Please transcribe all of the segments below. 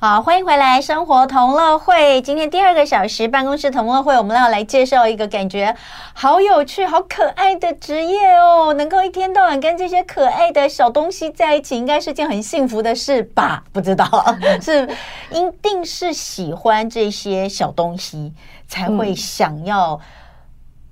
好，欢迎回来，生活同乐会。今天第二个小时办公室同乐会，我们要来介绍一个感觉好有趣、好可爱的职业哦。能够一天到晚跟这些可爱的小东西在一起，应该是件很幸福的事吧？不知道，是一定是喜欢这些小东西，才会想要。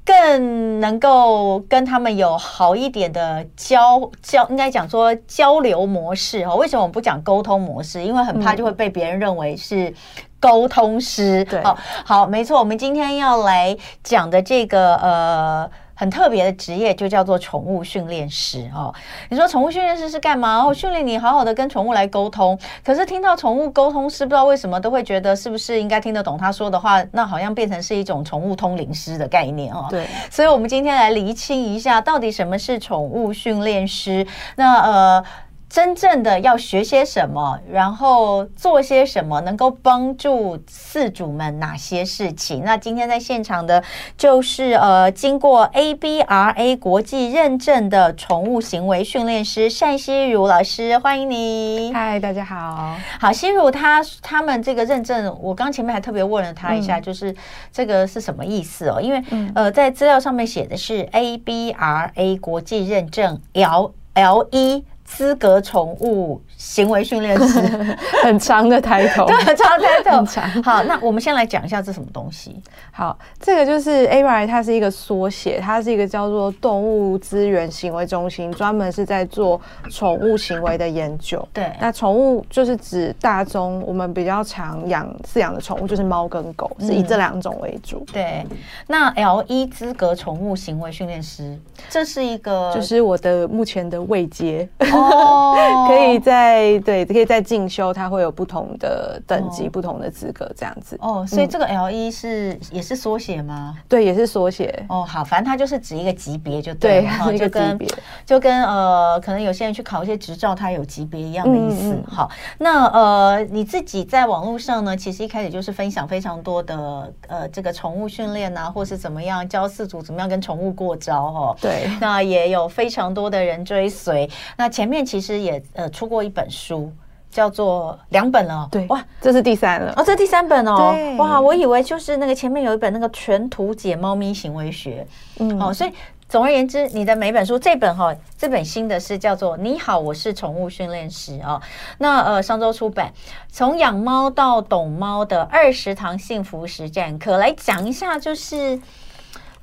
更能够跟他们有好一点的交交，应该讲说交流模式哈。为什么我们不讲沟通模式？因为很怕就会被别人认为是沟通师。对，好，好，没错。我们今天要来讲的这个呃。很特别的职业就叫做宠物训练师哦。你说宠物训练师是干嘛？哦，训练你好好的跟宠物来沟通。可是听到宠物沟通师，不知道为什么都会觉得是不是应该听得懂他说的话？那好像变成是一种宠物通灵师的概念哦。对，所以我们今天来厘清一下，到底什么是宠物训练师？那呃。真正的要学些什么，然后做些什么，能够帮助饲主们哪些事情？那今天在现场的，就是呃，经过 ABRA 国际认证的宠物行为训练师单希如老师，欢迎你。嗨，大家好。好，希如他他们这个认证，我刚前面还特别问了他一下，嗯、就是这个是什么意思哦？因为、嗯、呃，在资料上面写的是 ABRA 国际认证 L L 一。资格宠物行为训练师，很长的抬头，对，很长的抬头。长好，那我们先来讲一下这什么东西。好，这个就是 ABRA，它是一个缩写，它是一个叫做动物资源行为中心，专门是在做宠物行为的研究。对，那宠物就是指大宗，我们比较常养饲养的宠物就是猫跟狗，是以这两种为主。嗯、对，那 L 一资格宠物行为训练师，这是一个，就是我的目前的位阶。哦，可以在对，可以在进修，它会有不同的等级、哦、不同的资格这样子。哦，所以这个 L 一是也是缩写吗？对，也是缩写。哦，好，反正它就是指一个级别就对了，对，就跟就跟呃，可能有些人去考一些执照，它有级别一样的意思。嗯、好，那呃，你自己在网络上呢，其实一开始就是分享非常多的呃，这个宠物训练啊，或是怎么样教饲主怎么样跟宠物过招哦。对，那也有非常多的人追随。那前面其实也呃出过一本书，叫做两本了。对，哇，这是第三了。哦，这第三本哦。哇，我以为就是那个前面有一本那个全图解猫咪行为学。嗯，哦，所以总而言之，你的每本书这本哈、哦，这本新的是叫做《你好，我是宠物训练师》哦。那呃，上周出版，从养猫到懂猫的二十堂幸福实战课，来讲一下，就是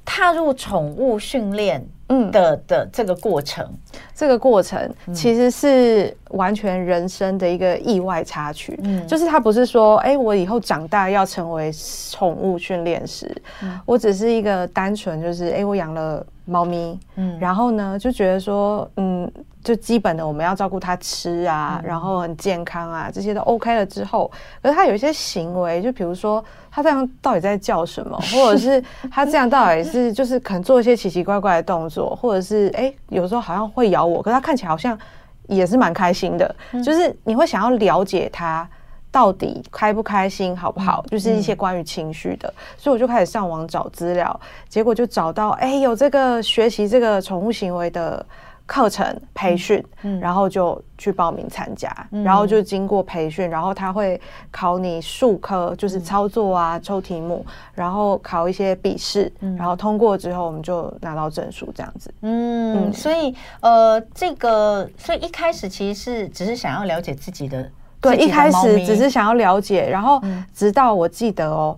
踏入宠物训练。嗯的的这个过程，这个过程其实是完全人生的一个意外插曲。嗯，就是他不是说，哎，我以后长大要成为宠物训练师，嗯，我只是一个单纯就是，哎，我养了猫咪，嗯，然后呢就觉得说，嗯。就基本的我们要照顾它吃啊，然后很健康啊，这些都 OK 了之后，可是它有一些行为，就比如说它这样到底在叫什么，或者是它这样到底是就是可能做一些奇奇怪怪的动作，或者是哎有时候好像会咬我，可是它看起来好像也是蛮开心的，就是你会想要了解它到底开不开心，好不好？就是一些关于情绪的，所以我就开始上网找资料，结果就找到哎有这个学习这个宠物行为的。课程培训，嗯，然后就去报名参加，嗯、然后就经过培训，然后他会考你数科，就是操作啊，嗯、抽题目，然后考一些笔试，嗯、然后通过之后，我们就拿到证书，这样子。嗯，嗯，所以呃，这个，所以一开始其实是只是想要了解自己的，对，一开始只是想要了解，然后直到我记得哦。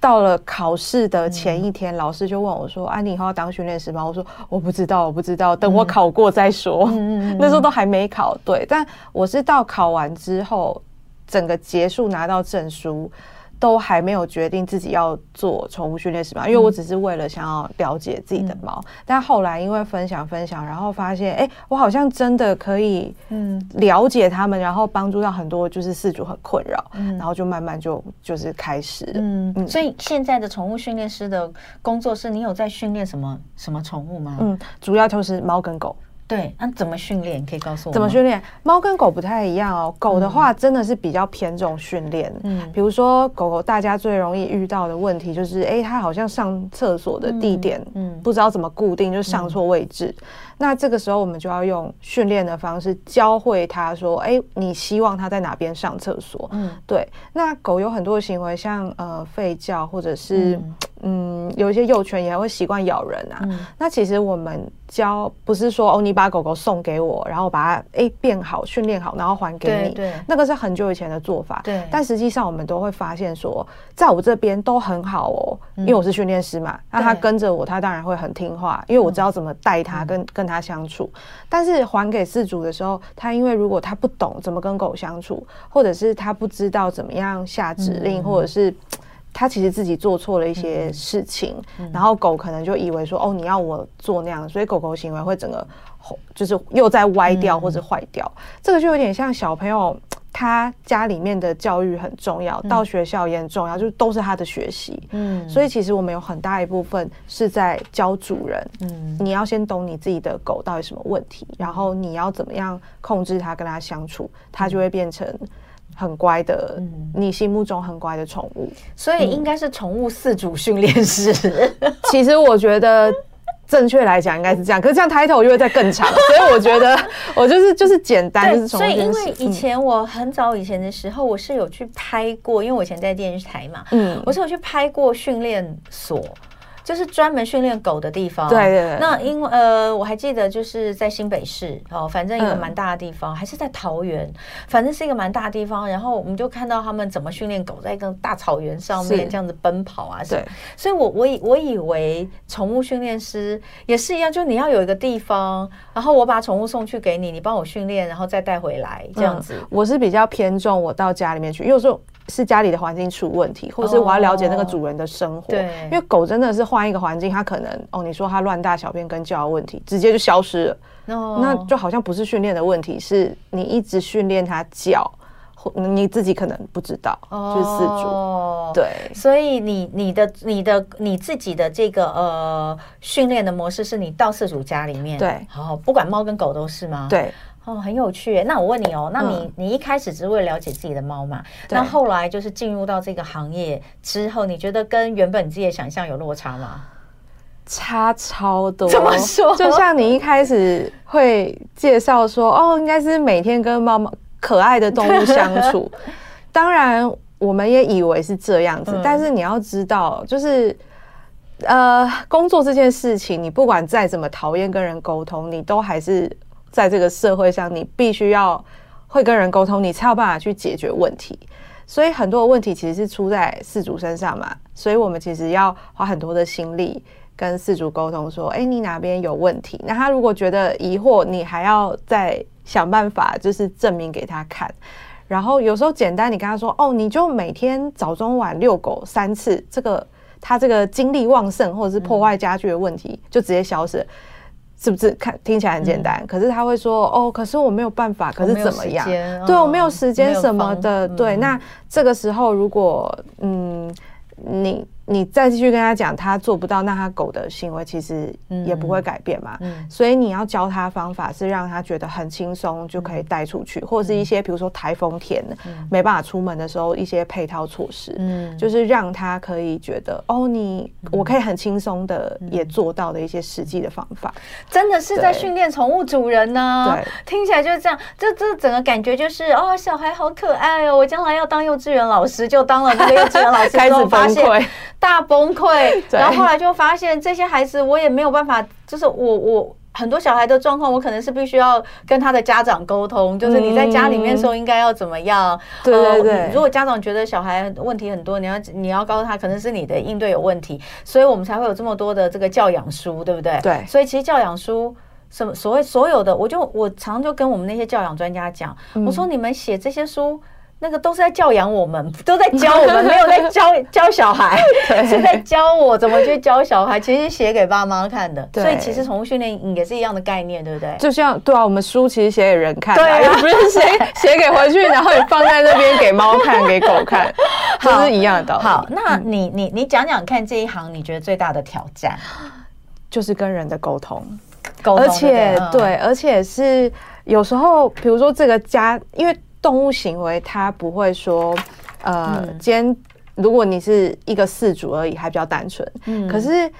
到了考试的前一天，嗯、老师就问我说：“啊，你以后要当训练师吗？”我说：“我不知道，我不知道，等我考过再说。嗯” 那时候都还没考，对。但我是到考完之后，整个结束拿到证书。都还没有决定自己要做宠物训练师嘛？因为我只是为了想要了解自己的猫，嗯、但后来因为分享分享，然后发现，哎、欸，我好像真的可以，嗯，了解他们，然后帮助到很多就是饲主很困扰，嗯，然后就慢慢就就是开始嗯。所以现在的宠物训练师的工作是，你有在训练什么什么宠物吗？嗯，主要就是猫跟狗。对，那怎么训练？可以告诉我怎么训练？猫跟狗不太一样哦。狗的话真的是比较偏重训练。嗯，比如说狗狗，大家最容易遇到的问题就是，哎，它好像上厕所的地点，嗯，不知道怎么固定，就上错位置。那这个时候我们就要用训练的方式教会它说，哎，你希望它在哪边上厕所？嗯，对。那狗有很多的行为，像呃吠叫，或者是嗯有一些幼犬也会习惯咬人啊。那其实我们教不是说哦你。把狗狗送给我，然后把它诶变好、训练好，然后还给你。对，对，那个是很久以前的做法。对，但实际上我们都会发现说，在我这边都很好哦，嗯、因为我是训练师嘛。那他跟着我，他当然会很听话，因为我知道怎么带他跟、跟跟他相处。但是还给饲主的时候，他因为如果他不懂怎么跟狗相处，或者是他不知道怎么样下指令，嗯、或者是。他其实自己做错了一些事情，嗯、然后狗可能就以为说，哦，你要我做那样，所以狗狗行为会整个就是又在歪掉或者坏掉。嗯、这个就有点像小朋友，他家里面的教育很重要，嗯、到学校也很重要，就都是他的学习。嗯，所以其实我们有很大一部分是在教主人。嗯，你要先懂你自己的狗到底什么问题，然后你要怎么样控制它，跟它相处，它就会变成。很乖的，嗯、你心目中很乖的宠物，所以应该是宠物饲主训练师。嗯、其实我觉得正确来讲应该是这样，可是这样 title 就会再更长，所以我觉得我就是就是简单就是宠物。所以因为以前我很早以前的时候，我是有去拍过，因为我以前在电视台嘛，嗯，我是有去拍过训练所。就是专门训练狗的地方。对。那因为呃，我还记得就是在新北市哦，反正一个蛮大的地方，还是在桃园，反正是一个蛮大的地方。然后我们就看到他们怎么训练狗，在一个大草原上面这样子奔跑啊。对。所以我我以我以为宠物训练师也是一样，就你要有一个地方，然后我把宠物送去给你，你帮我训练，然后再带回来这样子。我是比较偏重我到家里面去，因为有时候。是家里的环境出问题，或者是我要了解那个主人的生活。对，因为狗真的是换一个环境，它可能哦，你说它乱大小便跟叫的问题，直接就消失了。哦，那就好像不是训练的问题，是你一直训练它叫，或你自己可能不知道，就是饲主。哦，对，所以你你的你的你自己的这个呃训练的模式，是你到饲主家里面，对，好，不管猫跟狗都是吗？对。哦，很有趣。那我问你哦，那你、嗯、你一开始只是为了了解自己的猫嘛？那后来就是进入到这个行业之后，你觉得跟原本你自己的想象有落差吗？差超多。怎么说？就像你一开始会介绍说，哦，应该是每天跟猫猫可爱的动物相处。当然，我们也以为是这样子，嗯、但是你要知道，就是呃，工作这件事情，你不管再怎么讨厌跟人沟通，你都还是。在这个社会上，你必须要会跟人沟通，你才有办法去解决问题。所以很多的问题其实是出在饲主身上嘛。所以我们其实要花很多的心力跟饲主沟通，说：“哎，你哪边有问题？”那他如果觉得疑惑，你还要再想办法，就是证明给他看。然后有时候简单，你跟他说：“哦，你就每天早中晚遛狗三次，这个他这个精力旺盛或者是破坏家具的问题就直接消失了。”是不是看听起来很简单？嗯、可是他会说哦，可是我没有办法，可是怎么样？对，我没有时间什么的。嗯、对，那这个时候如果嗯，你。你再继续跟他讲，他做不到，那他狗的行为其实也不会改变嘛。嗯，所以你要教他方法，是让他觉得很轻松就可以带出去，或者是一些比如说台风天没办法出门的时候，一些配套措施，嗯，就是让他可以觉得哦，你我可以很轻松的也做到的一些实际的方法。真的是在训练宠物主人呢？对，听起来就是这样。这这整个感觉就是哦，小孩好可爱哦，我将来要当幼稚园老师，就当了那个幼稚园老师之后 发现。大崩溃，然后后来就发现这些孩子，我也没有办法，就是我我很多小孩的状况，我可能是必须要跟他的家长沟通，就是你在家里面的时候应该要怎么样？对对对。如果家长觉得小孩问题很多，你要你要告诉他，可能是你的应对有问题，所以我们才会有这么多的这个教养书，对不对？对。所以其实教养书什么所谓所有的，我就我常就跟我们那些教养专家讲，我说你们写这些书。那个都是在教养我们，都在教我们，没有在教 教小孩，对是在教我怎么去教小孩。其实写给爸妈看的，所以其实宠物训练也是一样的概念，对不对？就像对啊，我们书其实写给人看，对啊，不是写写给回去，然后也放在那边给猫看，给狗看，就是一样的道理。好，那你你你讲讲看，这一行你觉得最大的挑战，就是跟人的沟通。沟通，而且对，对，而且是有时候，比如说这个家，因为动物行为它不会说，呃，嗯、今天如果你是一个饲主而已，还比较单纯。嗯，可是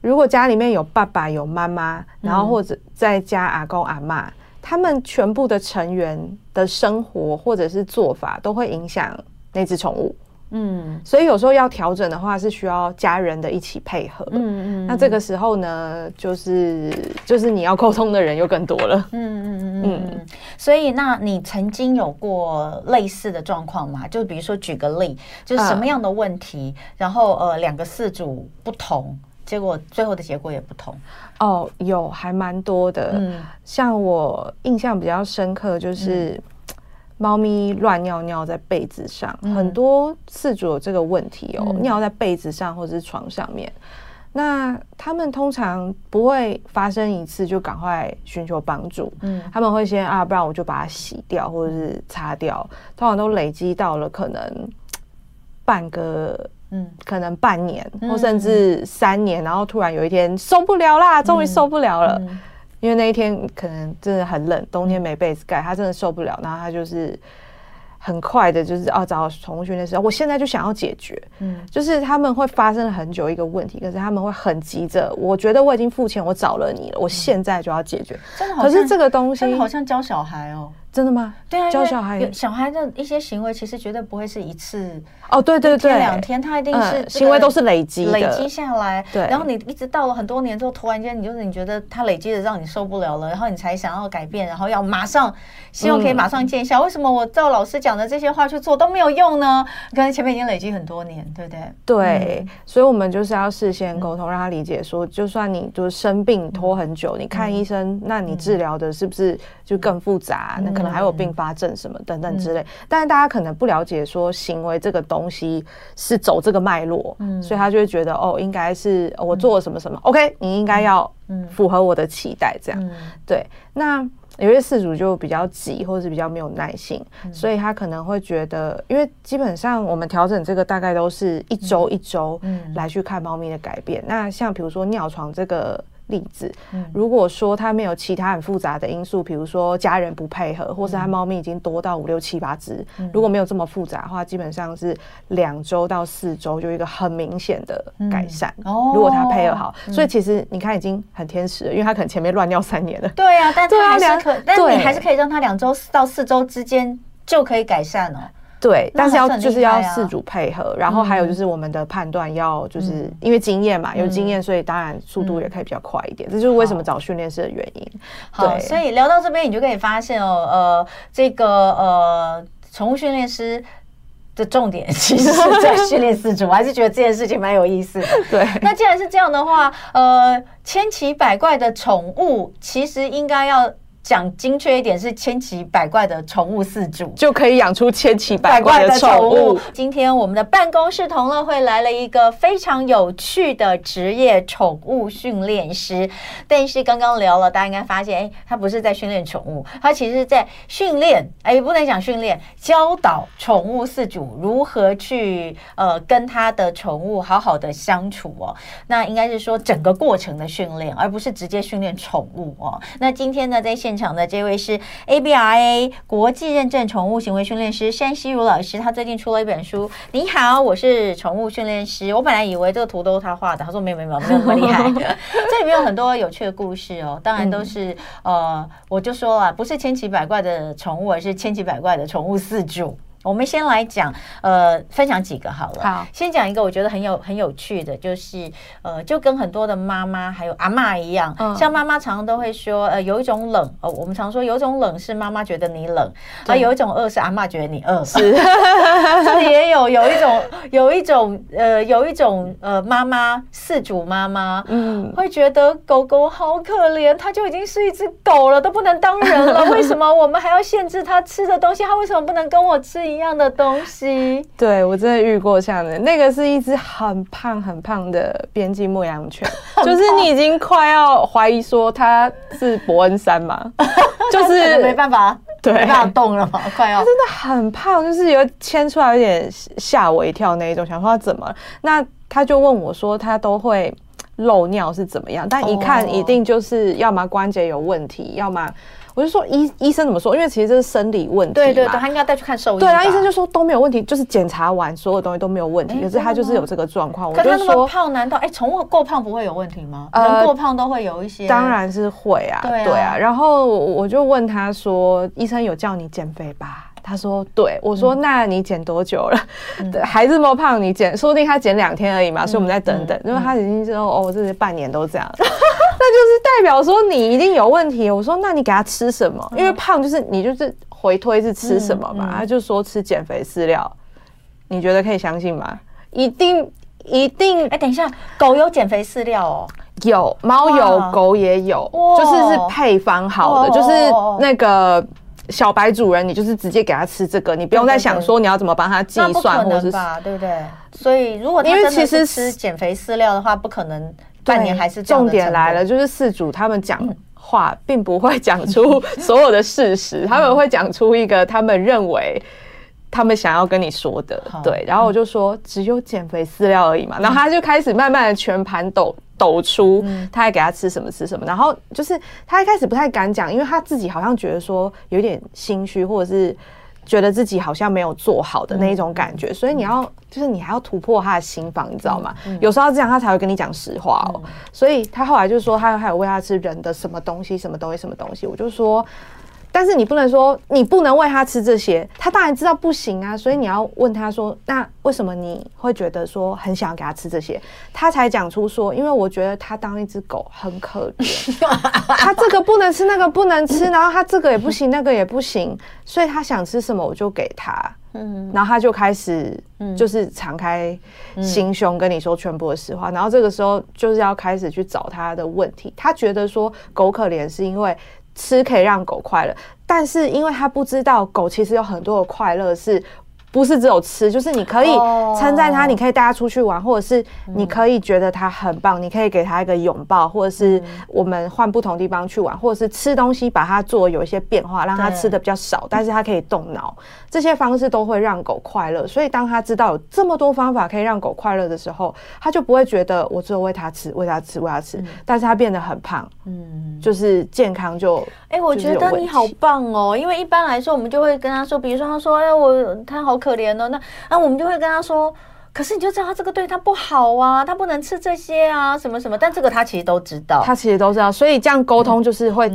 如果家里面有爸爸有妈妈，然后或者再加阿公阿妈，嗯、他们全部的成员的生活或者是做法，都会影响那只宠物。嗯，所以有时候要调整的话，是需要家人的一起配合。嗯嗯，那这个时候呢，就是就是你要沟通的人又更多了。嗯嗯嗯嗯嗯。所以，那你曾经有过类似的状况吗？就比如说举个例，就是什么样的问题，然后呃，两个饲主不同，结果最后的结果也不同。哦，有还蛮多的。嗯，像我印象比较深刻就是。猫咪乱尿尿在被子上，嗯、很多饲主有这个问题哦，嗯、尿在被子上或者是床上面。那他们通常不会发生一次就赶快寻求帮助，嗯，他们会先啊，不然我就把它洗掉或者是擦掉，通常都累积到了可能半个，嗯，可能半年、嗯、或甚至三年，然后突然有一天受不了啦，终于受不了了。嗯嗯因为那一天可能真的很冷，冬天没被子盖，他真的受不了，然后他就是很快的，就是哦找宠物训练师，我现在就想要解决，嗯，就是他们会发生了很久一个问题，可是他们会很急着，我觉得我已经付钱，我找了你了，我现在就要解决，真的好像，可是这个东西真的好像教小孩哦。真的吗？对啊，教小孩，小孩的一些行为其实绝对不会是一次哦，对对对，两天他一定是行为都是累积累积下来，对。然后你一直到了很多年之后，突然间你就是你觉得他累积的让你受不了了，然后你才想要改变，然后要马上希望可以马上见效。为什么我照老师讲的这些话去做都没有用呢？可能前面已经累积很多年，对不对？对，所以我们就是要事先沟通，让他理解说，就算你就是生病拖很久，你看医生，那你治疗的是不是就更复杂？那可能还有并发症。什么等等之类，嗯、但是大家可能不了解说行为这个东西是走这个脉络，嗯，所以他就会觉得哦，应该是我做了什么什么、嗯、，OK，你应该要符合我的期待，这样，嗯、对。那有些事主就比较急，或者是比较没有耐心，嗯、所以他可能会觉得，因为基本上我们调整这个大概都是一周一周来去看猫咪的改变。嗯、那像比如说尿床这个。例子，嗯。如果说它没有其他很复杂的因素，比如说家人不配合，或是它猫咪已经多到五六七八只，如果没有这么复杂的话，基本上是两周到四周就一个很明显的改善。哦。如果它配合好，所以其实你看已经很天使了，因为它可能前面乱尿三年了。对啊，但它还是可，但你还是可以让它两周到四周之间就可以改善哦。对，但是要就是要饲主配合，然后还有就是我们的判断要就是因为经验嘛，有经验，所以当然速度也可以比较快一点。这就是为什么找训练师的原因。好，所以聊到这边，你就可以发现哦，呃，这个呃，宠物训练师的重点其实是在训练饲主，我还是觉得这件事情蛮有意思的。对，那既然是这样的话，呃，千奇百怪的宠物其实应该要。讲精确一点，是千奇百怪的宠物饲主就可以养出千奇百怪的宠物。今天我们的办公室同乐会来了一个非常有趣的职业——宠物训练师。但是刚刚聊了，大家应该发现，哎，他不是在训练宠物，他其实是在训练，哎，不能讲训练，教导宠物饲主如何去呃跟他的宠物好好的相处哦。那应该是说整个过程的训练，而不是直接训练宠物哦。那今天呢，在现现场的这位是 ABRA 国际认证宠物行为训练师山西如老师，他最近出了一本书。你好，我是宠物训练师。我本来以为这个图都是他画的，他说没有没有没有，没有那么厉害。这里面有很多有趣的故事哦，当然都是、嗯、呃，我就说了，不是千奇百怪的宠物，而是千奇百怪的宠物饲主。我们先来讲，呃，分享几个好了。好，先讲一个我觉得很有很有趣的，就是呃，就跟很多的妈妈还有阿嬷一样，嗯、像妈妈常常都会说，呃，有一种冷，呃，我们常说有一种冷是妈妈觉得你冷，而对、呃、有一种饿是阿嬷觉得你饿。是，这里也有有一种有一种呃有一种呃妈妈饲主妈妈，嗯，会觉得狗狗好可怜，它就已经是一只狗了，都不能当人了，为什么我们还要限制它吃的东西？它为什么不能跟我吃？一样的东西，对，我真的遇过这样的，那个是一只很胖很胖的边境牧羊犬，就是你已经快要怀疑说它是伯恩山嘛，就是没办法，对，没办法动了嘛，快要，它真的很胖，就是有牵出来有点吓我一跳那一种，想说它怎么，那他就问我说，他都会。漏尿是怎么样，但一看一定就是要么关节有问题，要么。我就说医医生怎么说？因为其实这是生理问题，对对对，他应该带去看兽医。对啊，医生就说都没有问题，就是检查完所有东西都没有问题，可是他就是有这个状况。我就说，可他那么胖，难道哎，宠物过胖不会有问题吗？人过胖都会有一些，当然是会啊，对啊。然后我就问他说：“医生有叫你减肥吧？”他说：“对。”我说：“那你减多久了？对，还这么胖，你减，说不定他减两天而已嘛。所以我们再等等，因为他已经知道哦，这是半年都这样。”那就是代表说你一定有问题。我说，那你给他吃什么？因为胖就是你就是回推是吃什么嘛？他就说吃减肥饲料，你觉得可以相信吗？一定一定。哎，等一下，狗有减肥饲料哦？有，猫有，狗也有，就是是配方好的，就是那个小白主人，你就是直接给他吃这个，你不用再想说你要怎么帮他计算，或者是对不对？所以如果因为其实吃减肥饲料的话，不可能。半年还是重点来了，就是四主他们讲话并不会讲出所有的事实，他们会讲出一个他们认为他们想要跟你说的。对，然后我就说只有减肥饲料而已嘛，然后他就开始慢慢的全盘抖抖出，他还给他吃什么吃什么，然后就是他一开始不太敢讲，因为他自己好像觉得说有点心虚，或者是。觉得自己好像没有做好的那一种感觉，嗯、所以你要就是你还要突破他的心防，你知道吗？有时候这样他才会跟你讲实话哦。嗯、所以他后来就说他还有喂他吃人的什么东西，什么东西，什么东西。我就说。但是你不能说，你不能喂他吃这些，他当然知道不行啊。所以你要问他说，那为什么你会觉得说很想要给他吃这些？他才讲出说，因为我觉得他当一只狗很可怜，他这个不能吃，那个不能吃，然后他这个也不行，那个也不行，所以他想吃什么我就给他。嗯，然后他就开始就是敞开心胸跟你说全部的实话。然后这个时候就是要开始去找他的问题。他觉得说狗可怜是因为。吃可以让狗快乐，但是因为他不知道狗其实有很多的快乐是。不是只有吃，就是你可以称赞他，你可以带他出去玩，或者是你可以觉得他很棒，你可以给他一个拥抱，或者是我们换不同地方去玩，或者是吃东西把它做有一些变化，让他吃的比较少，但是他可以动脑，这些方式都会让狗快乐。所以当他知道有这么多方法可以让狗快乐的时候，他就不会觉得我只有喂它吃，喂它吃，喂它吃，但是他变得很胖，嗯，就是健康就哎，我觉得你好棒哦，因为一般来说我们就会跟他说，比如说他说哎我他好。可怜哦，那啊我们就会跟他说，可是你就知道他这个对他不好啊，他不能吃这些啊，什么什么。但这个他其实都知道，他其实都知道，所以这样沟通就是会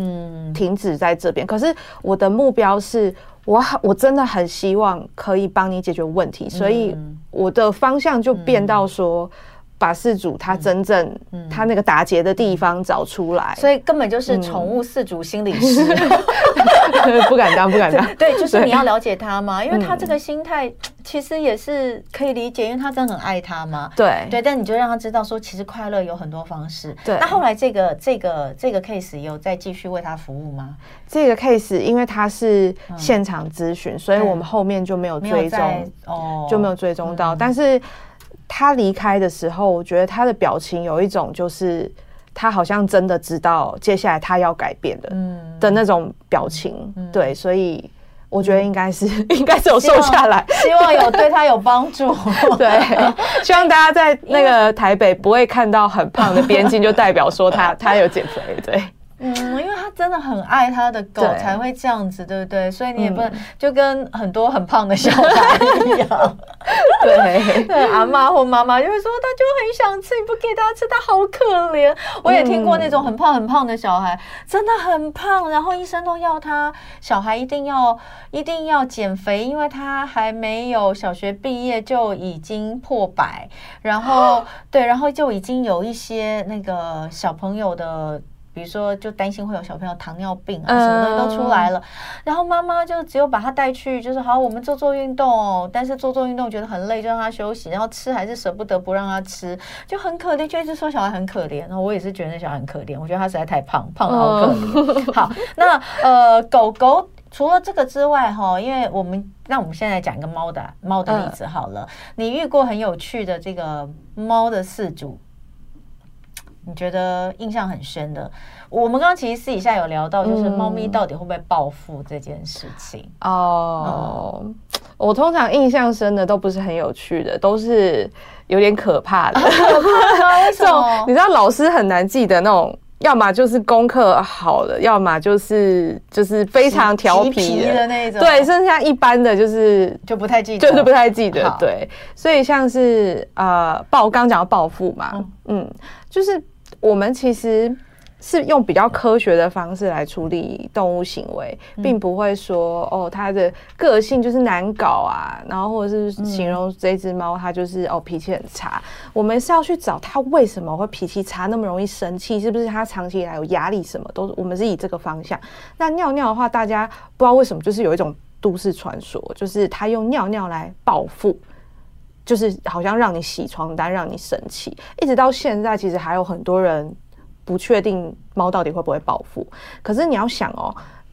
停止在这边。嗯、可是我的目标是我我真的很希望可以帮你解决问题，所以我的方向就变到说。嗯把饲主他真正他那个打结的地方找出来，所以根本就是宠物饲主心理师，不敢当，不敢当。对，就是你要了解他嘛，因为他这个心态其实也是可以理解，因为他真的很爱他嘛。对。对，但你就让他知道说，其实快乐有很多方式。对，那后来这个这个这个 case 有再继续为他服务吗？这个 case 因为他是现场咨询，所以我们后面就没有追踪，哦，就没有追踪到，但是。他离开的时候，我觉得他的表情有一种，就是他好像真的知道接下来他要改变的，嗯，的那种表情。对，所以我觉得应该是 应该是有瘦下来，希望有对他有帮助。对，希望大家在那个台北不会看到很胖的边境，就代表说他他有减肥。对。嗯，因为他真的很爱他的狗，才会这样子，对不对？所以你也不能就跟很多很胖的小孩一样，对 对，阿嬷或妈妈就会说，他就很想吃，你不给他吃，他好可怜。我也听过那种很胖很胖的小孩，真的很胖，然后医生都要他小孩一定要一定要减肥，因为他还没有小学毕业就已经破百，然后 对，然后就已经有一些那个小朋友的。比如说，就担心会有小朋友糖尿病啊，什么东西都出来了，然后妈妈就只有把他带去，就是好，我们做做运动，但是做做运动觉得很累，就让他休息，然后吃还是舍不得不让他吃，就很可怜，就一直说小孩很可怜。然后我也是觉得那小孩很可怜，我觉得他实在太胖，胖的好可怜。好，那呃，狗狗除了这个之外，哈，因为我们那我们现在讲一个猫的猫的例子好了，你遇过很有趣的这个猫的饲主？你觉得印象很深的？我们刚刚其实私底下有聊到，就是猫咪到底会不会暴富这件事情。嗯、哦，嗯、我通常印象深的都不是很有趣的，都是有点可怕的。可怕？为什么？你知道老师很难记得那种，要么就是功课好的，要么就是就是非常调皮的，那种。对，剩下一般的就是就不太记得，就是不太记得。对，所以像是呃报，刚讲到报复嘛，嗯，嗯，就是我们其实。是用比较科学的方式来处理动物行为，并不会说哦，它的个性就是难搞啊，然后或者是形容这只猫它就是哦脾气很差。我们是要去找它为什么会脾气差，那么容易生气，是不是它长期以来有压力什么？都是我们是以这个方向。那尿尿的话，大家不知道为什么就是有一种都市传说，就是它用尿尿来报复，就是好像让你洗床单，让你生气。一直到现在，其实还有很多人。不确定猫到底会不会报复，可是你要想哦，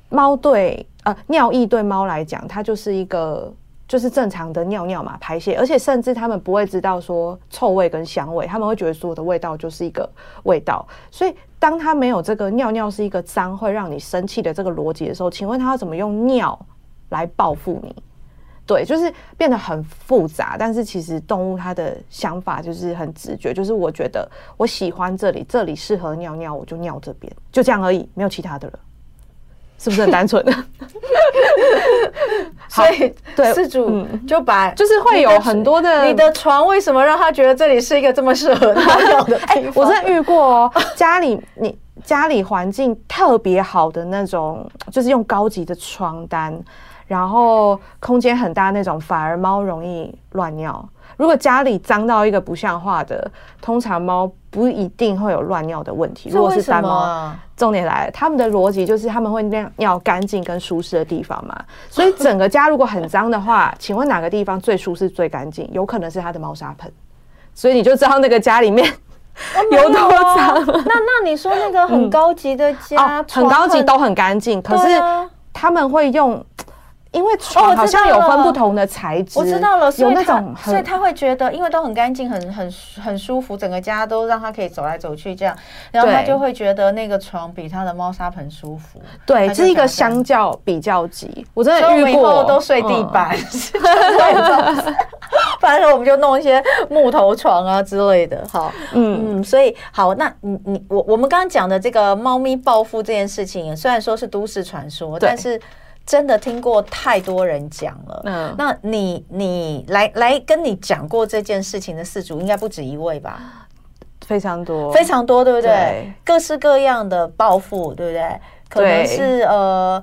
猫对呃尿液对猫来讲，它就是一个就是正常的尿尿嘛，排泄，而且甚至他们不会知道说臭味跟香味，他们会觉得所有的味道就是一个味道。所以当他没有这个尿尿是一个脏会让你生气的这个逻辑的时候，请问他要怎么用尿来报复你？对，就是变得很复杂，但是其实动物它的想法就是很直觉，就是我觉得我喜欢这里，这里适合尿尿，我就尿这边，就这样而已，没有其他的了，是不是很单纯？所以对，事主就把就是会有很多的，你的床为什么让他觉得这里是一个这么适合尿尿的地方？欸，我真的遇过哦，家里你家里环境特别好的那种，就是用高级的床单。然后空间很大那种，反而猫容易乱尿。如果家里脏到一个不像话的，通常猫不一定会有乱尿的问题。如果是单猫，重点来了，他们的逻辑就是他们会尿尿干净跟舒适的地方嘛。所以整个家如果很脏的话，请问哪个地方最舒适最干净？有可能是它的猫砂盆。所以你就知道那个家里面 有多脏。那那你说那个很高级的家，嗯哦，很高级都很干净，可是他们会用。因为床好像有分不同的材质，我知道了，有那种，所以他会觉得，因为都很干净，很很很舒服，整个家都让他可以走来走去这样，然后他就会觉得那个床比他的猫砂盆舒服。对，这是一个相较比较级，我真的遇过都睡地板，反正我们就弄一些木头床啊之类的。好，嗯嗯，所以好，那你你我我们刚刚讲的这个猫咪暴富这件事情，虽然说是都市传说，但是。真的听过太多人讲了，嗯，那你你来来跟你讲过这件事情的四主应该不止一位吧？非常多，非常多，对不对？对，各式各样的报复，对不对？可能是呃。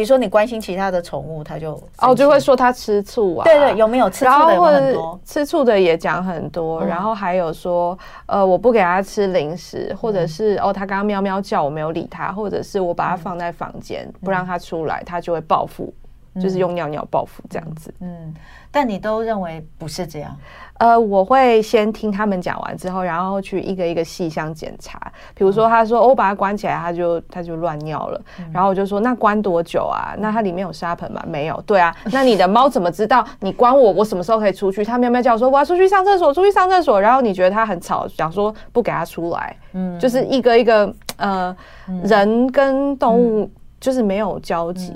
比如说你关心其他的宠物，他就哦就会说他吃醋啊，对对，有没有吃醋的有很多，吃醋的也讲很多，然后还有说呃我不给他吃零食，或者是哦他刚刚喵喵叫我没有理他，或者是我把它放在房间不让它出来，它就会报复，就是用尿尿报复这样子。嗯，但你都认为不是这样。呃，我会先听他们讲完之后，然后去一个一个细项检查。比如说，他说、哦、我把它关起来，他就他就乱尿了。嗯、然后我就说，那关多久啊？那它里面有沙盆吗？没有。对啊，那你的猫怎么知道你关我？我什么时候可以出去？它喵喵叫说我要出去上厕所，出去上厕所。然后你觉得它很吵，想说不给它出来。嗯，就是一个一个呃，嗯、人跟动物。嗯就是没有交集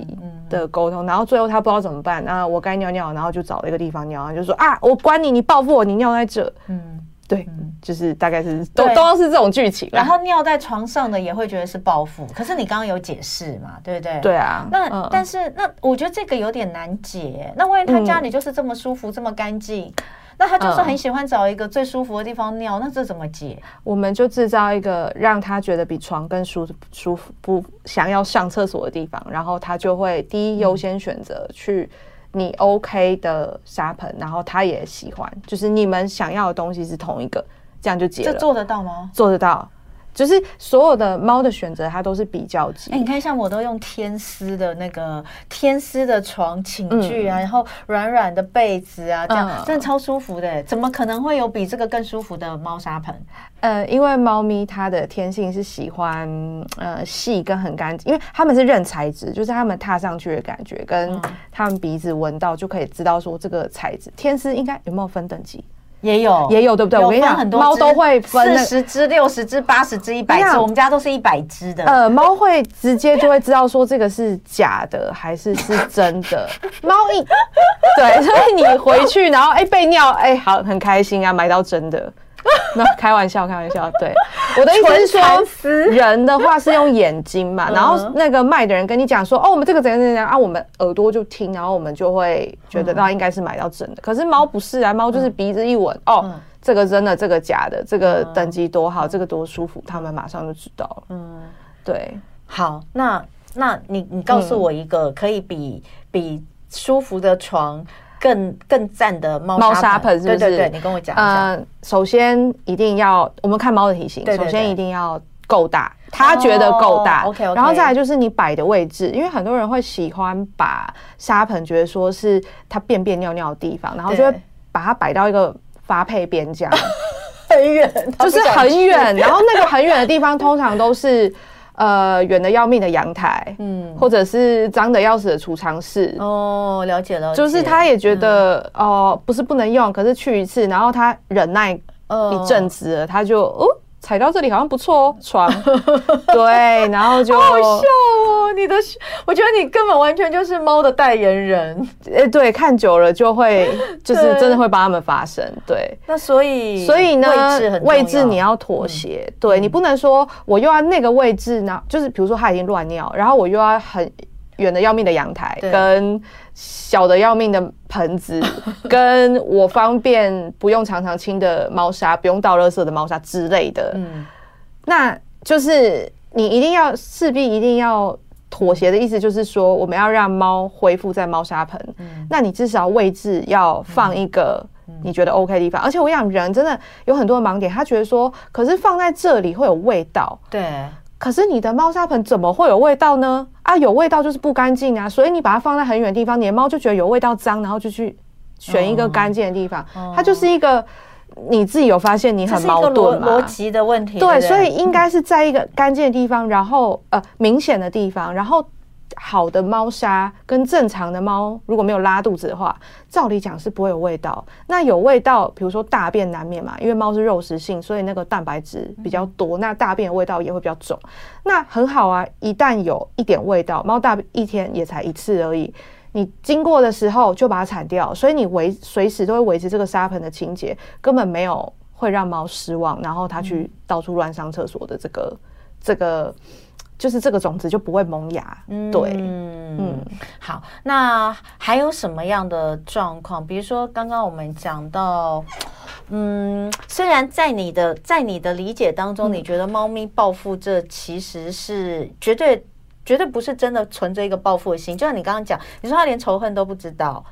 的沟通，然后最后他不知道怎么办，那我该尿尿，然后就找了一个地方尿，就说啊，我管你，你报复我，你尿在这，嗯，对，就是大概是都都是这种剧情。然后尿在床上的也会觉得是报复，可是你刚刚有解释嘛，对不对？对啊。那但是那我觉得这个有点难解，那万一他家里就是这么舒服，这么干净？那他就是很喜欢找一个最舒服的地方尿，嗯、那这怎么解？我们就制造一个让他觉得比床更舒舒服，不想要上厕所的地方，然后他就会第一优先选择去你 OK 的沙盆，然后他也喜欢，就是你们想要的东西是同一个，这样就解了。这做得到吗？做得到。就是所有的猫的选择，它都是比较级。哎，你看，像我都用天丝的那个天丝的床寝具啊，然后软软的被子啊，这样真的超舒服的。怎么可能会有比这个更舒服的猫砂盆？呃，因为猫咪它的天性是喜欢呃细跟很干净，因为它们是认材质，就是它们踏上去的感觉，跟它们鼻子闻到就可以知道说这个材质。天丝应该有没有分等级？也有也有，对不对？我跟你讲，猫都会分四十只、六十只、八十只、一百只，我们家都是一百只的。呃，猫会直接就会知道说这个是假的还是是真的。猫一对，所以你回去然后哎、欸、被尿哎、欸、好很开心啊，买到真的。那开玩笑，开玩笑。对，我的意思是说，人的话是用眼睛嘛，然后那个卖的人跟你讲说，哦，我们这个怎样怎样啊，我们耳朵就听，然后我们就会觉得那应该是买到真的。可是猫不是啊，猫就是鼻子一闻，哦，这个真的，这个假的，这个等级多好，这个多舒服，他们马上就知道了。嗯，对。好，那那你你告诉我一个可以比比舒服的床。更更赞的猫猫砂盆是不是？对对对，你跟我讲一下。呃，首先一定要我们看猫的体型，首先一定要够大，它觉得够大。OK OK。然后再来就是你摆的位置，因为很多人会喜欢把沙盆觉得说是它便便尿尿的地方，然后就会把它摆到一个发配边疆，很远，就是很远。然后那个很远的地方通常都是。呃，远的要命的阳台，嗯，或者是脏的要死的储藏室。哦，了解了。就是他也觉得，哦、嗯呃，不是不能用，可是去一次，然后他忍耐一阵子他就哦。踩到这里好像不错哦，床 对，然后就好，好笑哦。你的，我觉得你根本完全就是猫的代言人。哎、欸，对，看久了就会，就是真的会帮他们发声。对，那所以，所以呢，位置很位置你要妥协。嗯、对，你不能说我又要那个位置呢，就是比如说他已经乱尿，然后我又要很。远的要命的阳台，跟小的要命的盆子，跟我方便不用常常清的猫砂，不用倒垃圾的猫砂之类的。嗯，那就是你一定要势必一定要妥协的意思，就是说我们要让猫恢复在猫砂盆。嗯，那你至少位置要放一个你觉得 OK 的地方。而且我想人真的有很多盲点，他觉得说，可是放在这里会有味道。对。可是你的猫砂盆怎么会有味道呢？啊，有味道就是不干净啊！所以你把它放在很远的地方，你的猫就觉得有味道脏，然后就去选一个干净的地方。哦、它就是一个你自己有发现你很矛盾吗？逻辑的问题。对，所以应该是在一个干净的地方，然后呃明显的地方，然后。好的猫砂跟正常的猫如果没有拉肚子的话，照理讲是不会有味道。那有味道，比如说大便难免嘛，因为猫是肉食性，所以那个蛋白质比较多，那大便的味道也会比较重。那很好啊，一旦有一点味道，猫大一天也才一次而已，你经过的时候就把它铲掉，所以你维随时都会维持这个沙盆的清洁，根本没有会让猫失望，然后它去到处乱上厕所的这个这个。就是这个种子就不会萌芽，对，嗯嗯，好，那还有什么样的状况？比如说刚刚我们讲到，嗯，虽然在你的在你的理解当中，你觉得猫咪报复这其实是绝对绝对不是真的存着一个报复的心，就像你刚刚讲，你说他连仇恨都不知道。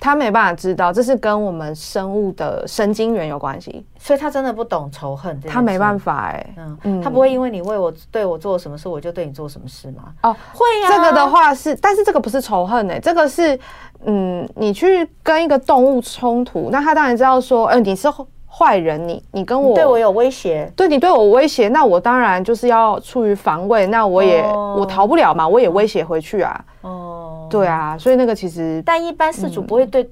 他没办法知道，这是跟我们生物的神经元有关系，所以他真的不懂仇恨。他没办法哎、欸，嗯，嗯他不会因为你为我对我做什么事，我就对你做什么事吗？哦，会呀、啊。这个的话是，但是这个不是仇恨哎、欸，这个是，嗯，你去跟一个动物冲突，那他当然知道说，嗯、呃，你是。坏人，你你跟我你对我有威胁，对你对我威胁，那我当然就是要出于防卫，那我也、oh. 我逃不了嘛，我也威胁回去啊。哦，oh. 对啊，所以那个其实，但一般饲主不会对、嗯、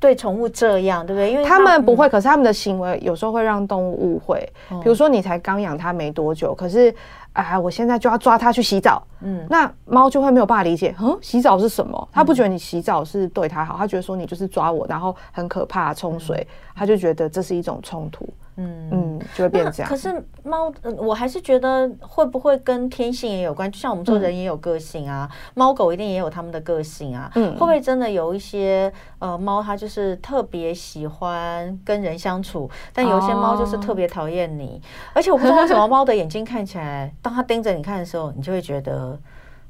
对宠物这样，对不对？因为他，们不会，可是他们的行为有时候会让动物误会。Oh. 比如说，你才刚养它没多久，可是。啊！我现在就要抓它去洗澡。嗯，那猫就会没有办法理解，嗯，洗澡是什么？它不觉得你洗澡是对它好，它觉得说你就是抓我，然后很可怕，冲水，它就觉得这是一种冲突。嗯嗯，就会变这样。可是猫，我还是觉得会不会跟天性也有关？就像我们说，人也有个性啊，猫狗一定也有他们的个性啊。嗯，会不会真的有一些呃猫，它就是特别喜欢跟人相处，但有些猫就是特别讨厌你。而且我不知道为什么猫的眼睛看起来，当它盯着你看的时候，你就会觉得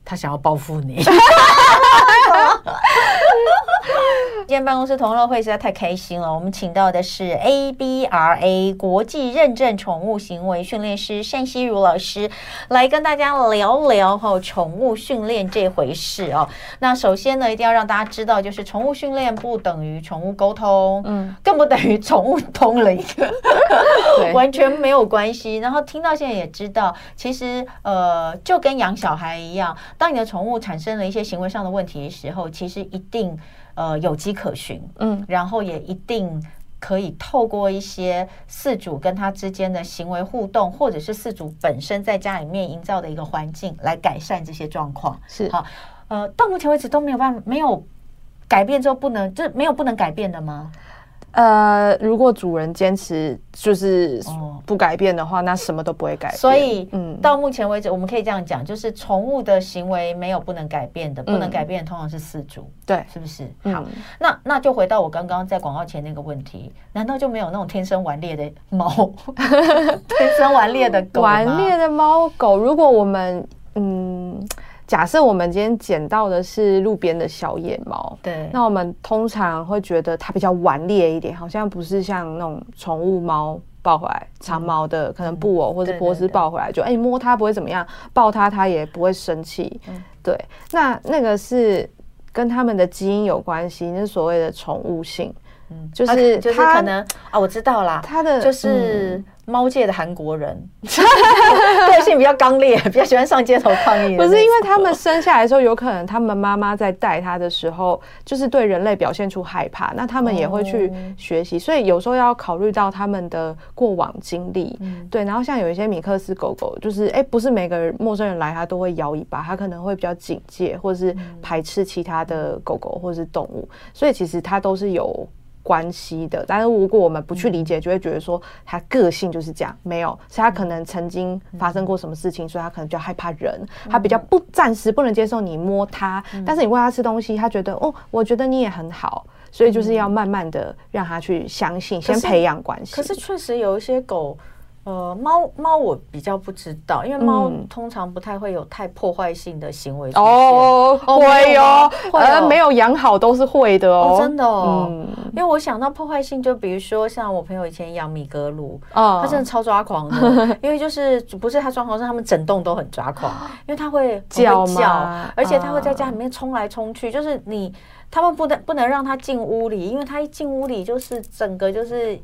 它想要报复你。今天办公室同乐会实在太开心了，我们请到的是 ABRA 国际认证宠物行为训练师单希如老师，来跟大家聊聊哈宠物训练这回事哦。那首先呢，一定要让大家知道，就是宠物训练不等于宠物沟通，嗯，更不等于宠物通灵，完全没有关系。然后听到现在也知道，其实呃，就跟养小孩一样，当你的宠物产生了一些行为上的问题的时候，其实一定。呃，有迹可循，嗯，然后也一定可以透过一些饲主跟他之间的行为互动，或者是饲主本身在家里面营造的一个环境，来改善这些状况。是好，呃，到目前为止都没有办法，没有改变之后不能，就没有不能改变的吗？呃，如果主人坚持就是不改变的话，哦、那什么都不会改变。所以，嗯，到目前为止，我们可以这样讲，就是宠物的行为没有不能改变的，嗯、不能改变的通常是饲主，对，是不是？嗯、好，那那就回到我刚刚在广告前那个问题，难道就没有那种天生顽劣的猫，天生顽劣的狗？顽劣的猫狗，如果我们嗯。假设我们今天捡到的是路边的小野猫，对，那我们通常会觉得它比较顽劣一点，好像不是像那种宠物猫抱回来长毛的，嗯、可能布偶或者波斯抱回来，就哎、欸、摸它不会怎么样，抱它它也不会生气。嗯、对，那那个是跟他们的基因有关系，那是所谓的宠物性。嗯，就是就是可能啊，我知道啦，他的就是猫界的韩国人，个性比较刚烈，比较喜欢上街头抗议。不是因为他们生下来的时候，有可能他们妈妈在带他的时候，就是对人类表现出害怕，那他们也会去学习，所以有时候要考虑到他们的过往经历。对，然后像有一些米克斯狗狗，就是哎，不是每个人陌生人来它都会摇尾巴，它可能会比较警戒，或者是排斥其他的狗狗或者是动物，所以其实它都是有。关系的，但是如果我们不去理解，就会觉得说他个性就是这样，没有，是他可能曾经发生过什么事情，所以他可能比较害怕人，他比较不暂时不能接受你摸他，但是你喂他吃东西，他觉得哦，我觉得你也很好，所以就是要慢慢的让他去相信，先培养关系。可是确实有一些狗。呃，猫猫我比较不知道，因为猫通常不太会有太破坏性的行为哦，会哦，呃，没有养好都是会的哦，真的哦，因为我想到破坏性，就比如说像我朋友以前养米格鲁，他真的超抓狂的，因为就是不是他抓狂，是他们整栋都很抓狂，因为他会叫叫，而且他会在家里面冲来冲去，就是你他们不能不能让他进屋里，因为他一进屋里就是整个就是。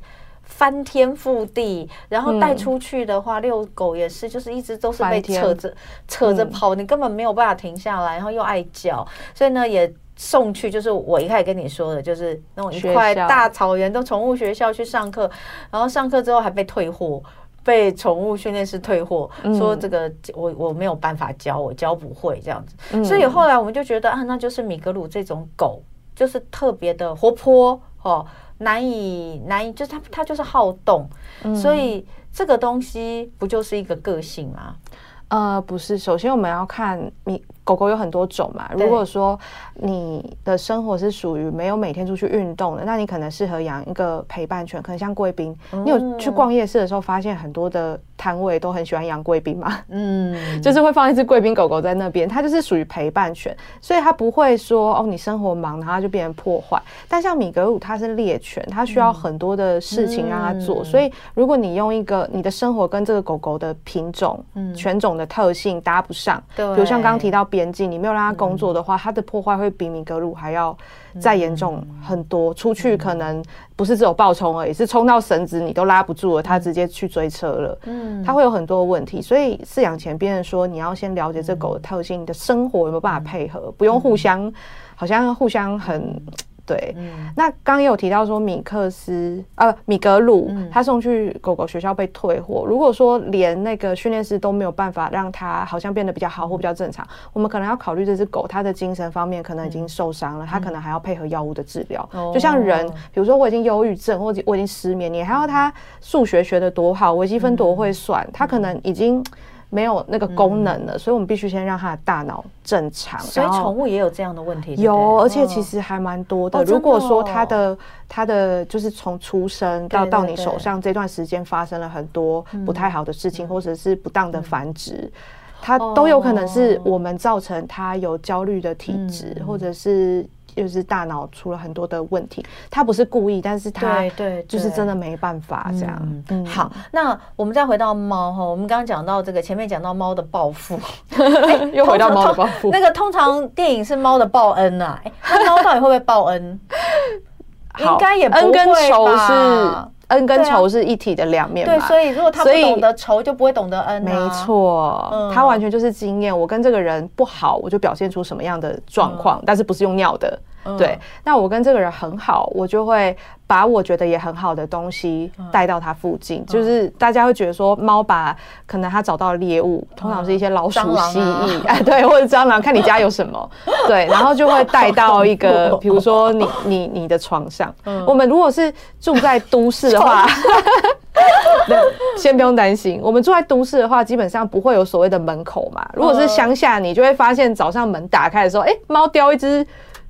翻天覆地，然后带出去的话，遛狗也是，就是一直都是被扯着扯着跑，你根本没有办法停下来，然后又爱叫，所以呢也送去，就是我一开始跟你说的，就是那种一块大草原的宠物学校去上课，然后上课之后还被退货，被宠物训练师退货，说这个我我没有办法教，我教不会这样子，所以后来我们就觉得啊，那就是米格鲁这种狗，就是特别的活泼哦。难以难以，就是他他就是好动，嗯、所以这个东西不就是一个个性吗？呃，不是，首先我们要看你。狗狗有很多种嘛，如果说你的生活是属于没有每天出去运动的，那你可能适合养一个陪伴犬，可能像贵宾。你有去逛夜市的时候，发现很多的摊位都很喜欢养贵宾嘛？嗯，就是会放一只贵宾狗狗在那边，它就是属于陪伴犬，所以它不会说哦，你生活忙，然后它就变成破坏。但像米格鲁，它是猎犬，它需要很多的事情让它做，所以如果你用一个你的生活跟这个狗狗的品种、犬种的特性搭不上，对，比如像刚刚提到。边境，你没有让他工作的话，他的破坏会比米格鲁还要再严重很多。出去可能不是只有暴冲而已，是冲到绳子你都拉不住了，他直接去追车了。嗯，他会有很多问题，所以饲养前别人说你要先了解这狗的特性，你的生活有没有办法配合，不用互相，好像互相很。对，嗯、那刚刚也有提到说米克斯呃米格鲁，嗯、他送去狗狗学校被退货。如果说连那个训练师都没有办法让他好像变得比较好或比较正常，我们可能要考虑这只狗它的精神方面可能已经受伤了，它、嗯、可能还要配合药物的治疗。嗯、就像人，比如说我已经忧郁症或者我已经失眠，你还要他数学学得多好，微积分多会算，他可能已经。没有那个功能了，嗯、所以我们必须先让他的大脑正常。所以宠物也有这样的问题，有，而且其实还蛮多的。哦、如果说它的它的就是从出生到到你手上这段时间发生了很多不太好的事情，嗯、或者是不当的繁殖，它、嗯、都有可能是我们造成它有焦虑的体质，嗯、或者是。就是大脑出了很多的问题，他不是故意，但是他对就是真的没办法这样。嗯，好，那我们再回到猫哈，我们刚刚讲到这个，前面讲到猫的报复，欸、又回到猫的报复。那个通常电影是猫的报恩呐、啊，哎、欸，猫到底会不会报恩？应该也不会吧。恩跟仇是一体的两面嘛，对，所以如果他不懂得仇，就不会懂得恩、啊。没错，他完全就是经验。我跟这个人不好，我就表现出什么样的状况，嗯、但是不是用尿的。嗯、对，那我跟这个人很好，我就会把我觉得也很好的东西带到他附近，嗯、就是大家会觉得说，猫把可能它找到猎物，通常是一些老鼠、蜥蜴，哎，对，或者蟑螂，看你家有什么，对，然后就会带到一个，比如说你你你的床上。嗯、我们如果是住在都市的话，先不用担心，我们住在都市的话，基本上不会有所谓的门口嘛。如果是乡下，你就会发现早上门打开的时候，哎，猫叼一只。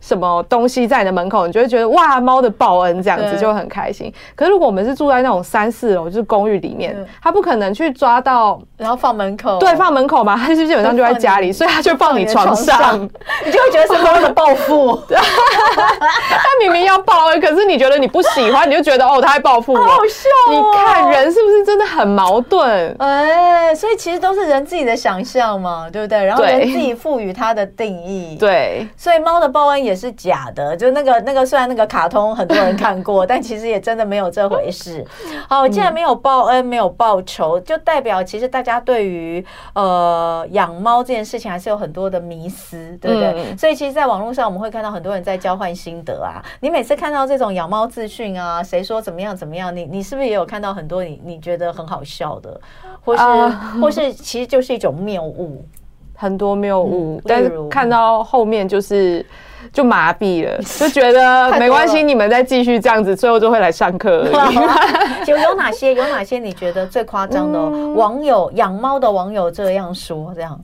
什么东西在你的门口，你就会觉得哇，猫的报恩这样子就会很开心。可是如果我们是住在那种三四楼，就是公寓里面，它不可能去抓到，然后放门口，对，放门口嘛，它是基本上就在家里，所以它就放你床上，你就会觉得是猫的报复。它明明要报恩，可是你觉得你不喜欢，你就觉得哦，它在报复我。好笑哦！你看人是不是真的很矛盾？哎，所以其实都是人自己的想象嘛，对不对？然后人自己赋予它的定义。对，所以猫的报恩也。是假的，就那个那个，虽然那个卡通很多人看过，但其实也真的没有这回事。好，既然没有报恩，没有报仇，就代表其实大家对于呃养猫这件事情还是有很多的迷思，对不对？嗯、所以其实，在网络上我们会看到很多人在交换心得啊。你每次看到这种养猫资讯啊，谁说怎么样怎么样，你你是不是也有看到很多你你觉得很好笑的，或是、uh, 或是其实就是一种谬误，很多谬误，嗯、但是看到后面就是。就麻痹了，就觉得没关系，你们再继续这样子，最后就会来上课而已。有有哪些？有哪些你觉得最夸张的网友养猫的网友这样说？这样，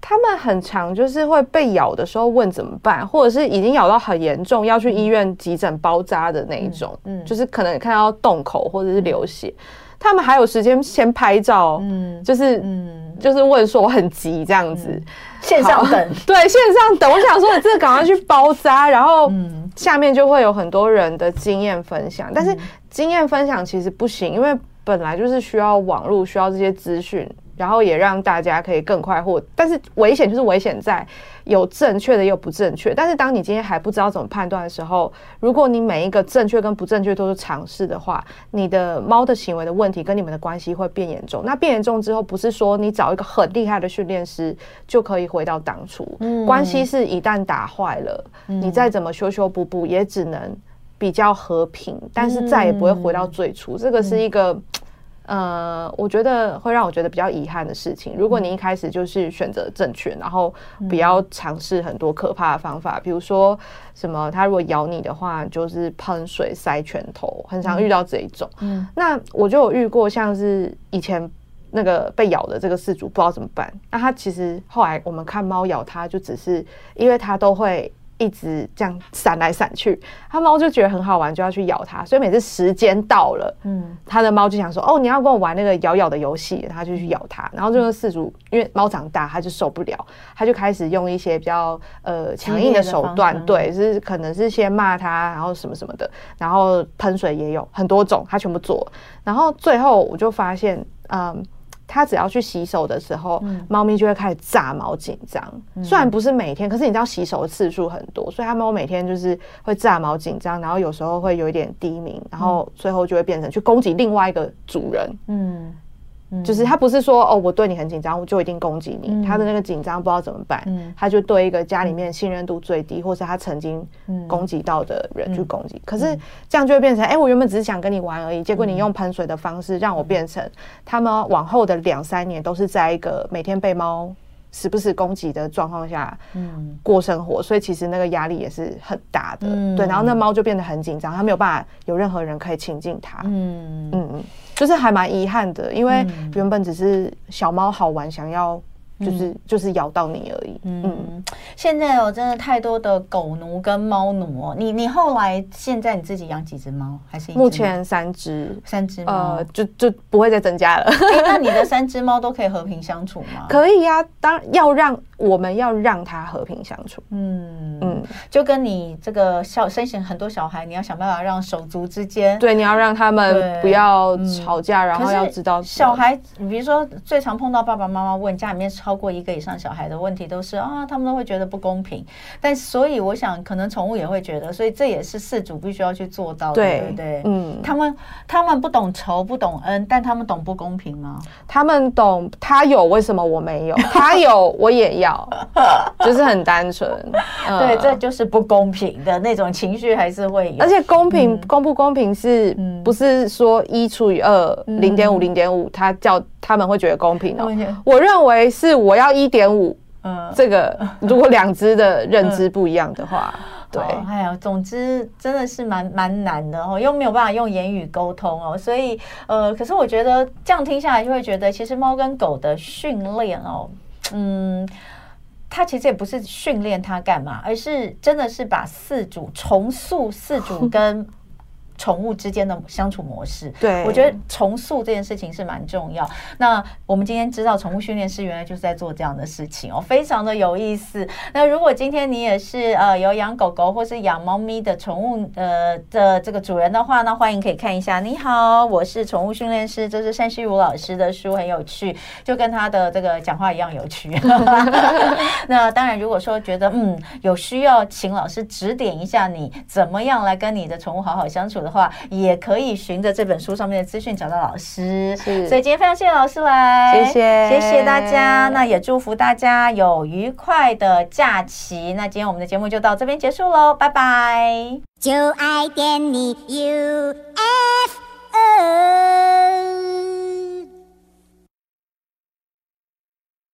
他们很常就是会被咬的时候问怎么办，或者是已经咬到很严重要去医院急诊包扎的那一种，嗯，就是可能看到洞口或者是流血，他们还有时间先拍照，嗯，就是嗯，就是问说我很急这样子。线上等，对，线上等。我想说，你这个赶快去包扎，然后下面就会有很多人的经验分享。但是经验分享其实不行，因为本来就是需要网络，需要这些资讯。然后也让大家可以更快获，但是危险就是危险在有正确的也有不正确。但是当你今天还不知道怎么判断的时候，如果你每一个正确跟不正确都是尝试的话，你的猫的行为的问题跟你们的关系会变严重。那变严重之后，不是说你找一个很厉害的训练师就可以回到当初。嗯，关系是一旦打坏了，你再怎么修修补补，也只能比较和平，但是再也不会回到最初。这个是一个。呃，我觉得会让我觉得比较遗憾的事情。如果你一开始就是选择正确，然后不要尝试很多可怕的方法，比如说什么，它如果咬你的话，就是喷水、塞拳头，很常遇到这一种。嗯，那我就有遇过，像是以前那个被咬的这个事主不知道怎么办。那他其实后来我们看猫咬它，就只是因为它都会。一直这样闪来闪去，他猫就觉得很好玩，就要去咬它。所以每次时间到了，嗯，他的猫就想说：“哦，你要跟我玩那个咬咬的游戏。”他就去咬它。然后这个饲主因为猫长大，他就受不了，他就开始用一些比较呃强硬的手段，对，是可能是先骂它，然后什么什么的，然后喷水也有很多种，他全部做。然后最后我就发现，嗯。他只要去洗手的时候，猫咪就会开始炸毛紧张。虽然不是每天，可是你知道洗手的次数很多，所以它猫每天就是会炸毛紧张，然后有时候会有一点低鸣，然后最后就会变成去攻击另外一个主人。嗯。就是他不是说哦，我对你很紧张，我就一定攻击你。嗯、他的那个紧张不知道怎么办，嗯、他就对一个家里面信任度最低，或是他曾经攻击到的人去攻击。嗯、可是这样就会变成，哎、欸，我原本只是想跟你玩而已，结果你用喷水的方式让我变成，他们往后的两三年都是在一个每天被猫时不时攻击的状况下过生活，所以其实那个压力也是很大的。嗯、对，然后那猫就变得很紧张，它没有办法有任何人可以亲近它。嗯嗯嗯。就是还蛮遗憾的，因为原本只是小猫好玩，想要。就是、嗯、就是咬到你而已。嗯，嗯现在有真的太多的狗奴跟猫奴哦。你你后来现在你自己养几只猫？还是目前三只？三只猫？呃，就就不会再增加了。欸、那你的三只猫都可以和平相处吗？可以呀、啊，当然要让我们要让他和平相处。嗯嗯，就跟你这个小生前很多小孩，你要想办法让手足之间，对，你要让他们不要吵架，嗯、然后要知道小孩，你比如说最常碰到爸爸妈妈问家里面超过一个以上小孩的问题都是啊，他们都会觉得不公平。但所以我想，可能宠物也会觉得，所以这也是饲主必须要去做到的，对，对不对？嗯，他们他们不懂仇，不懂恩，但他们懂不公平吗？他们懂，他有为什么我没有？他有我也要，就是很单纯。对，这就是不公平的那种情绪还是会有。而且公平公不公平是不是说一除以二零点五零点五，他叫他们会觉得公平哦？我认为是我要一点五。嗯，这个 如果两只的认知不一样的话。对，哎呀，总之真的是蛮蛮难的哦，又没有办法用言语沟通哦，所以呃，可是我觉得这样听下来就会觉得，其实猫跟狗的训练哦，嗯，它其实也不是训练他干嘛，而是真的是把四组重塑四组 跟。宠物之间的相处模式，对，我觉得重塑这件事情是蛮重要。那我们今天知道，宠物训练师原来就是在做这样的事情哦，非常的有意思。那如果今天你也是呃有养狗狗或是养猫咪的宠物呃的这个主人的话，呢欢迎可以看一下。你好，我是宠物训练师，这是单希如老师的书，很有趣，就跟他的这个讲话一样有趣。那当然，如果说觉得嗯有需要，请老师指点一下你怎么样来跟你的宠物好好相处的话也可以循着这本书上面的资讯找到老师。是。所以今天非常谢谢老师来谢谢。谢谢大家。那也祝福大家有愉快的假期。那今天我们的节目就到这边结束喽拜拜。就爱点你 ufo